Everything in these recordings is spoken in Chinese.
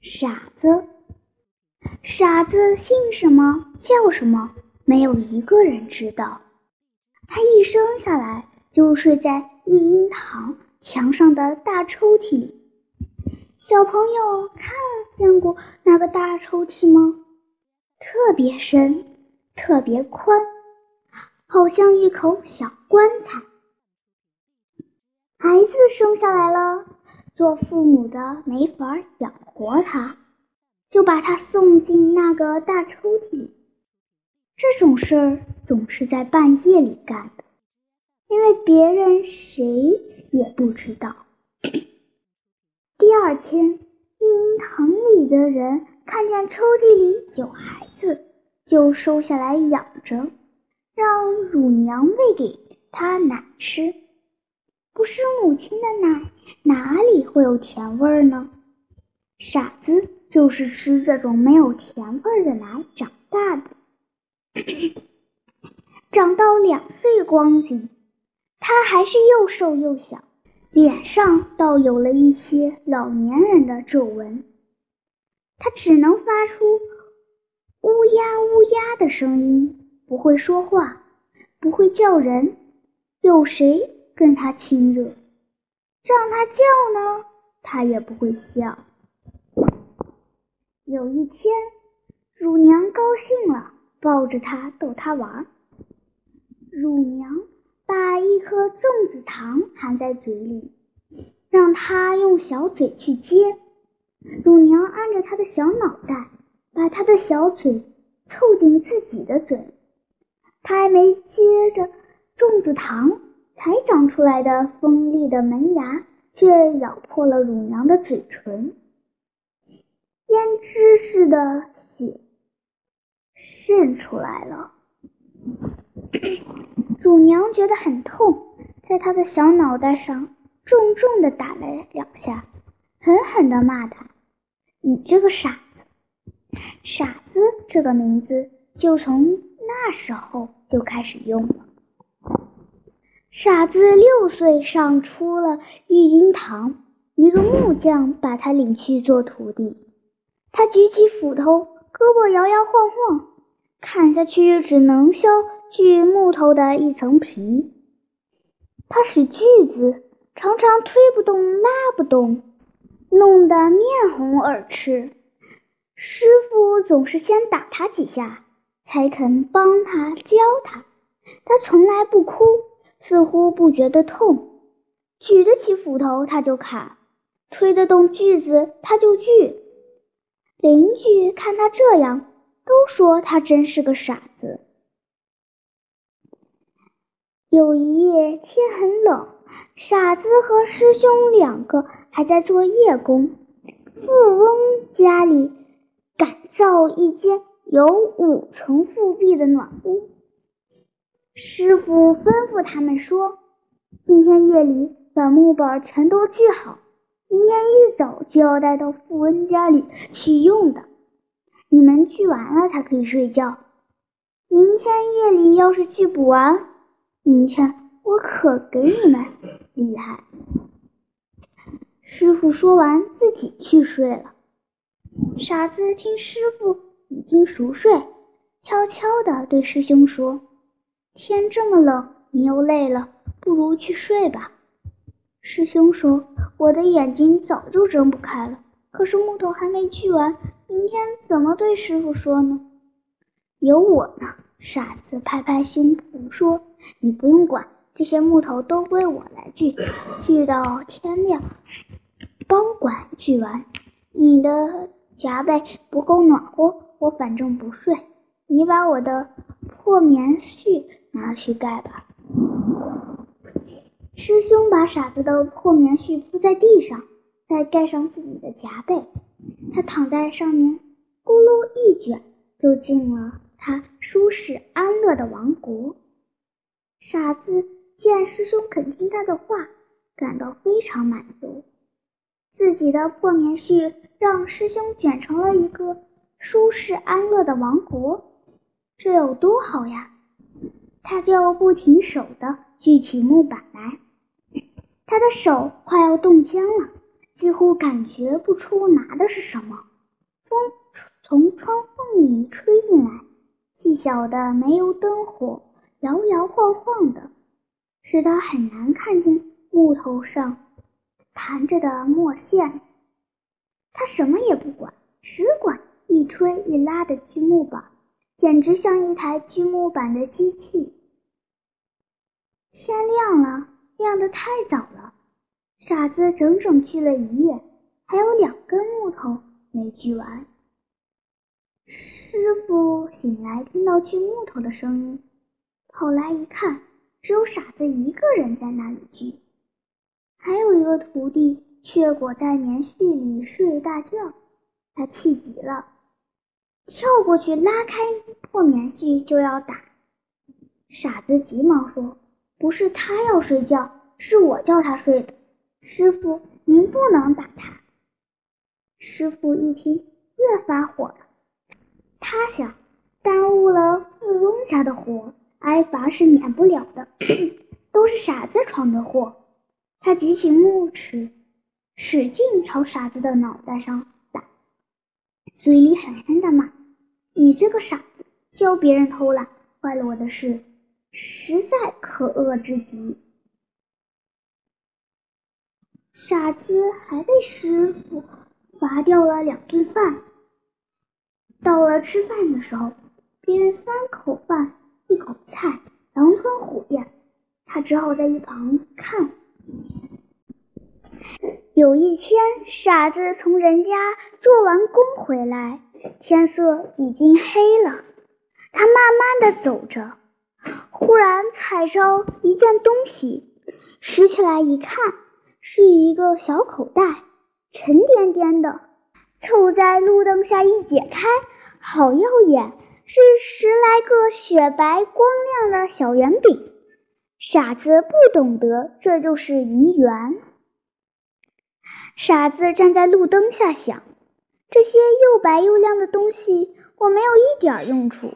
傻子。傻子姓什么叫什么，没有一个人知道。他一生下来就睡在育婴堂墙上的大抽屉里。小朋友看见过那个大抽屉吗？特别深，特别宽，好像一口小棺材。孩子生下来了，做父母的没法养活他。就把他送进那个大抽屉里。这种事儿总是在半夜里干的，因为别人谁也不知道。第二天，育婴堂里的人看见抽屉里有孩子，就收下来养着，让乳娘喂给他奶吃。不是母亲的奶，哪里会有甜味呢？傻子。就是吃这种没有甜味的奶长大的，长到两岁光景，他还是又瘦又小，脸上倒有了一些老年人的皱纹。他只能发出乌鸦乌鸦的声音，不会说话，不会叫人。有谁跟他亲热，让他叫呢？他也不会笑。有一天，乳娘高兴了，抱着它逗它玩。乳娘把一颗粽子糖含在嘴里，让它用小嘴去接。乳娘按着它的小脑袋，把它的小嘴凑近自己的嘴。它还没接着粽子糖，才长出来的锋利的门牙却咬破了乳娘的嘴唇。胭脂似的血渗出来了，乳娘觉得很痛，在她的小脑袋上重重的打了两下，狠狠的骂他：“你这个傻子！”傻子这个名字就从那时候就开始用了。傻子六岁上出了育婴堂，一个木匠把他领去做徒弟。他举起斧头，胳膊摇摇晃晃，砍下去只能削锯木头的一层皮。他使锯子常常推不动、拉不动，弄得面红耳赤。师傅总是先打他几下，才肯帮他教他。他从来不哭，似乎不觉得痛。举得起斧头他就砍，推得动锯子他就锯。邻居看他这样，都说他真是个傻子。有一夜天很冷，傻子和师兄两个还在做夜工。富翁家里改造一间有五层复壁的暖屋，师傅吩咐他们说：“今天夜里把木板全都锯好。”明天一早就要带到富翁家里去用的，你们锯完了才可以睡觉。明天夜里要是锯不完，明天我可给你们厉害。师傅说完，自己去睡了。傻子听师傅已经熟睡，悄悄地对师兄说：“天这么冷，你又累了，不如去睡吧。”师兄说：“我的眼睛早就睁不开了，可是木头还没锯完，明天怎么对师傅说呢？”有我呢，傻子拍拍胸脯说：“你不用管，这些木头都归我来锯，锯到天亮，包管锯完。你的夹被不够暖和，我反正不睡，你把我的破棉絮拿去盖吧。”师兄把傻子的破棉絮铺在地上，再盖上自己的夹被。他躺在上面，咕噜一卷，就进了他舒适安乐的王国。傻子见师兄肯听他的话，感到非常满足。自己的破棉絮让师兄卷成了一个舒适安乐的王国，这有多好呀！他就不停手的锯起木板来。他的手快要冻僵了，几乎感觉不出拿的是什么。风从窗缝里吹进来，细小的煤油灯火摇摇晃晃的，使他很难看见木头上弹着的墨线。他什么也不管，只管一推一拉的锯木板，简直像一台锯木板的机器。天亮了，亮得太早了。傻子整整锯了一夜，还有两根木头没锯完。师傅醒来，听到锯木头的声音，跑来一看，只有傻子一个人在那里锯，还有一个徒弟却裹在棉絮里睡大觉。他气极了，跳过去拉开破棉絮就要打。傻子急忙说：“不是他要睡觉，是我叫他睡的。”师傅，您不能打他。师傅一听，越发火了。他想，耽误了富翁家的活，挨罚是免不了的。都是傻子闯的祸。他举起木尺，使劲朝傻子的脑袋上打，嘴里狠狠的骂：“你这个傻子，教别人偷懒，坏了我的事，实在可恶之极。”傻子还被师傅罚掉了两顿饭。到了吃饭的时候，别人三口饭一口菜，狼吞虎咽，他只好在一旁看。有一天，傻子从人家做完工回来，天色已经黑了。他慢慢的走着，忽然踩着一件东西，拾起来一看。是一个小口袋，沉甸甸的，凑在路灯下一解开，好耀眼，是十来个雪白光亮的小圆饼。傻子不懂得这就是银元。傻子站在路灯下想：这些又白又亮的东西，我没有一点用处，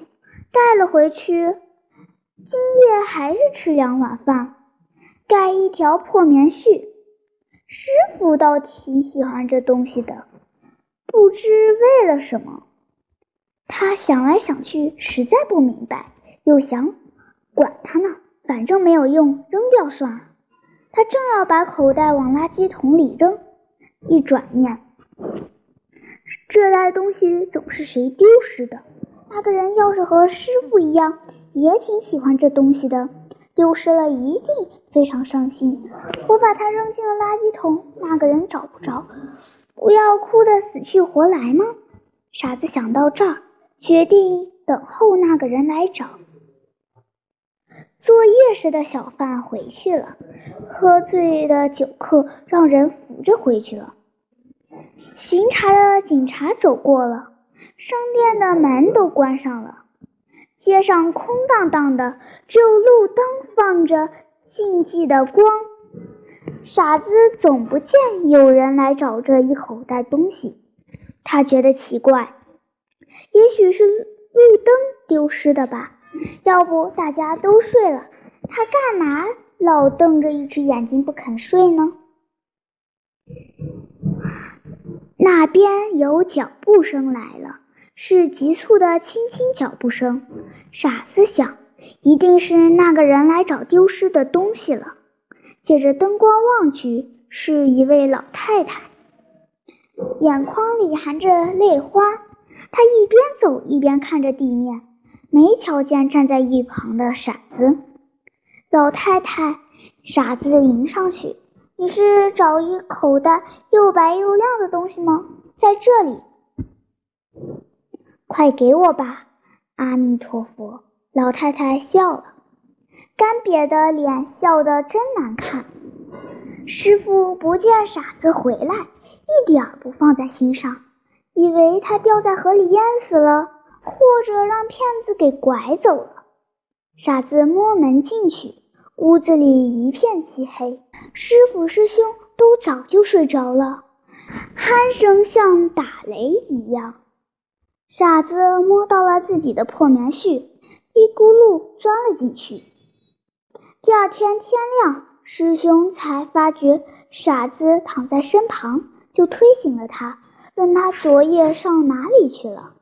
带了回去，今夜还是吃两碗饭，盖一条破棉絮。师傅倒挺喜欢这东西的，不知为了什么。他想来想去，实在不明白，又想，管他呢，反正没有用，扔掉算了。他正要把口袋往垃圾桶里扔，一转念，这袋东西总是谁丢失的？那个人要是和师傅一样，也挺喜欢这东西的。丢失了一定非常伤心。我把它扔进了垃圾桶，那个人找不着，不要哭得死去活来吗？傻子想到这儿，决定等候那个人来找。做夜市的小贩回去了，喝醉的酒客让人扶着回去了。巡查的警察走过了，商店的门都关上了。街上空荡荡的，只有路灯放着静寂的光。傻子总不见有人来找这一口袋东西，他觉得奇怪，也许是路灯丢失的吧？要不大家都睡了，他干嘛老瞪着一只眼睛不肯睡呢？那边有脚步声来了。是急促的轻轻脚步声。傻子想，一定是那个人来找丢失的东西了。借着灯光望去，是一位老太太，眼眶里含着泪花。她一边走一边看着地面，没瞧见站在一旁的傻子。老太太，傻子迎上去：“你是找一口袋又白又亮的东西吗？在这里。”快给我吧！阿弥陀佛！老太太笑了，干瘪的脸笑得真难看。师傅不见傻子回来，一点儿不放在心上，以为他掉在河里淹死了，或者让骗子给拐走了。傻子摸门进去，屋子里一片漆黑，师傅师兄都早就睡着了，鼾声像打雷一样。傻子摸到了自己的破棉絮，一咕噜钻了进去。第二天天亮，师兄才发觉傻子躺在身旁，就推醒了他，问他昨夜上哪里去了。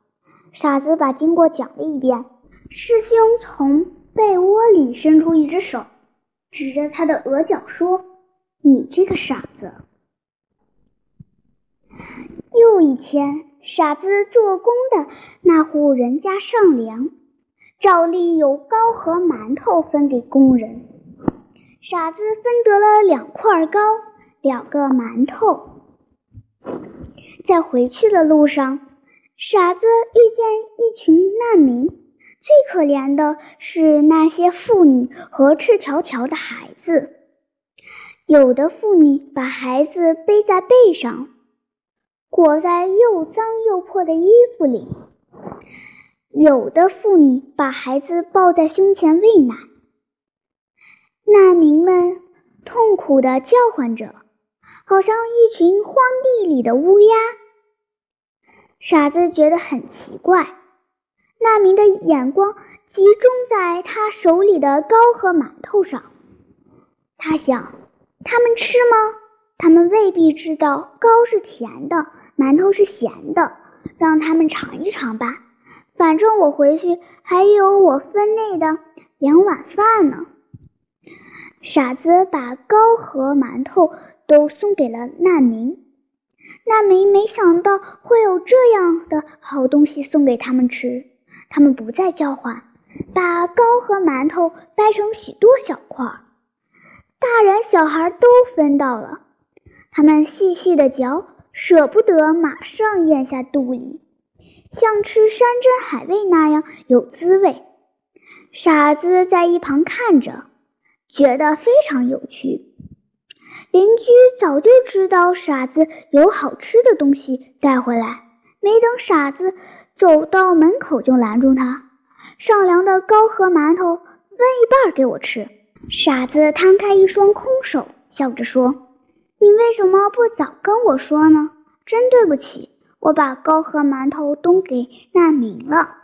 傻子把经过讲了一遍。师兄从被窝里伸出一只手，指着他的额角说：“你这个傻子。”又一天，傻子做工的那户人家上梁，照例有糕和馒头分给工人。傻子分得了两块糕，两个馒头。在回去的路上，傻子遇见一群难民，最可怜的是那些妇女和赤条条的孩子。有的妇女把孩子背在背上，裹在又脏又破的衣服里；有的妇女把孩子抱在胸前喂奶。难民们痛苦地叫唤着，好像一群荒地里的乌鸦。傻子觉得很奇怪，难民的眼光集中在他手里的糕和馒头上。他想：他们吃吗？他们喂必知道糕是甜的，馒头是咸的。让他们尝一尝吧，反正我回去还有我分内的两碗饭呢。傻子把糕和馒头都送给了难民，难民没想到会有这样的好东西送给他们吃，他们不再叫唤，把糕和馒头掰成许多小块，大人小孩都分到了，他们细细的嚼，舍不得马上咽下肚里，像吃山珍海味那样有滋味。傻子在一旁看着。觉得非常有趣。邻居早就知道傻子有好吃的东西带回来，没等傻子走到门口，就拦住他：“上梁的糕和馒头分一半给我吃。”傻子摊开一双空手，笑着说：“你为什么不早跟我说呢？真对不起，我把糕和馒头都给难民了。”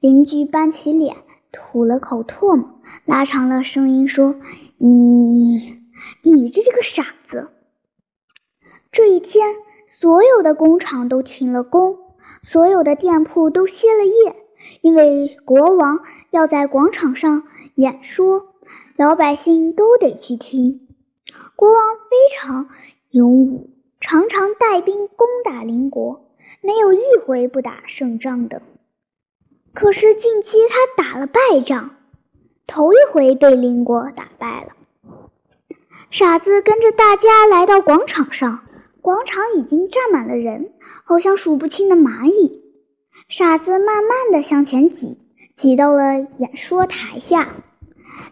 邻居板起脸。吐了口唾沫，拉长了声音说：“你，你这个傻子！”这一天，所有的工厂都停了工，所有的店铺都歇了业，因为国王要在广场上演说，老百姓都得去听。国王非常勇武，常常带兵攻打邻国，没有一回不打胜仗的。可是近期他打了败仗，头一回被邻国打败了。傻子跟着大家来到广场上，广场已经站满了人，好像数不清的蚂蚁。傻子慢慢的向前挤，挤到了演说台下。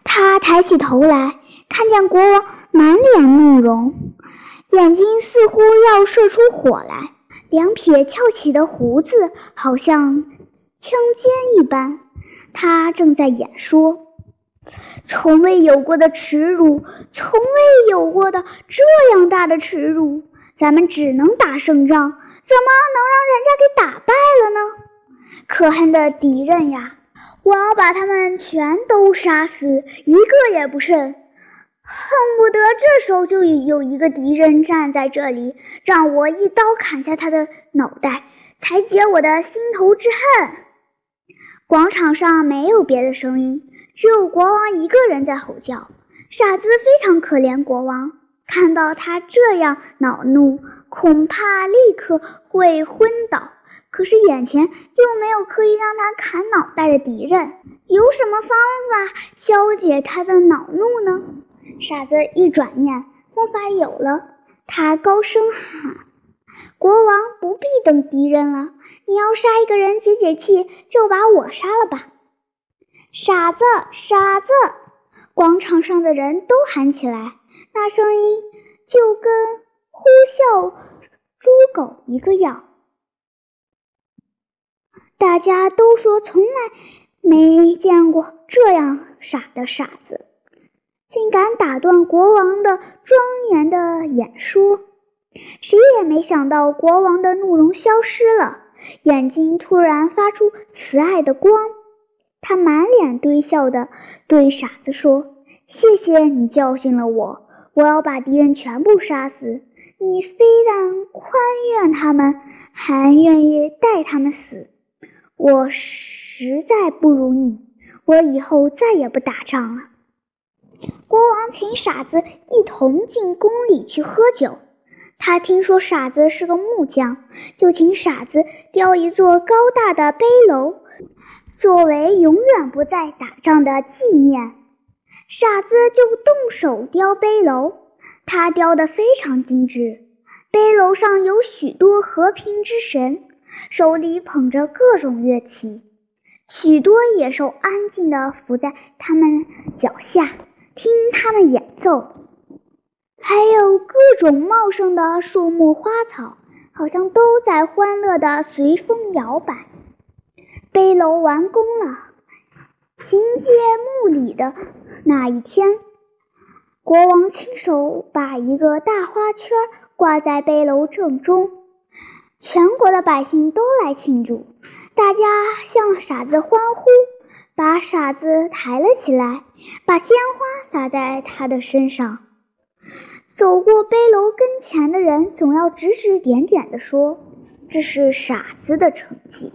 他抬起头来，看见国王满脸怒容，眼睛似乎要射出火来，两撇翘起的胡子好像……枪尖一般，他正在演说，从未有过的耻辱，从未有过的这样大的耻辱，咱们只能打胜仗，怎么能让人家给打败了呢？可恨的敌人呀！我要把他们全都杀死，一个也不剩，恨不得这时候就有一个敌人站在这里，让我一刀砍下他的脑袋。才解我的心头之恨。广场上没有别的声音，只有国王一个人在吼叫。傻子非常可怜国王，看到他这样恼怒，恐怕立刻会昏倒。可是眼前又没有可以让他砍脑袋的敌人，有什么方法消解他的恼怒呢？傻子一转念，方法有了，他高声喊。国王不必等敌人了，你要杀一个人解解气，就把我杀了吧！傻子，傻子！广场上的人都喊起来，那声音就跟呼啸猪狗一个样。大家都说从来没见过这样傻的傻子，竟敢打断国王的庄严的演说。谁也没想到，国王的怒容消失了，眼睛突然发出慈爱的光。他满脸堆笑的对傻子说：“谢谢你教训了我，我要把敌人全部杀死。你非但宽愿他们，还愿意带他们死。我实在不如你，我以后再也不打仗了。国王请傻子一同进宫里去喝酒。他听说傻子是个木匠，就请傻子雕一座高大的碑楼，作为永远不再打仗的纪念。傻子就动手雕碑楼，他雕得非常精致。碑楼上有许多和平之神，手里捧着各种乐器，许多野兽安静地伏在他们脚下，听他们演奏。还有各种茂盛的树木花草，好像都在欢乐地随风摇摆。碑楼完工了，行谢墓礼的那一天，国王亲手把一个大花圈挂在碑楼正中，全国的百姓都来庆祝，大家向傻子欢呼，把傻子抬了起来，把鲜花洒在他的身上。走过背篓跟前的人，总要指指点点地说：“这是傻子的成绩。”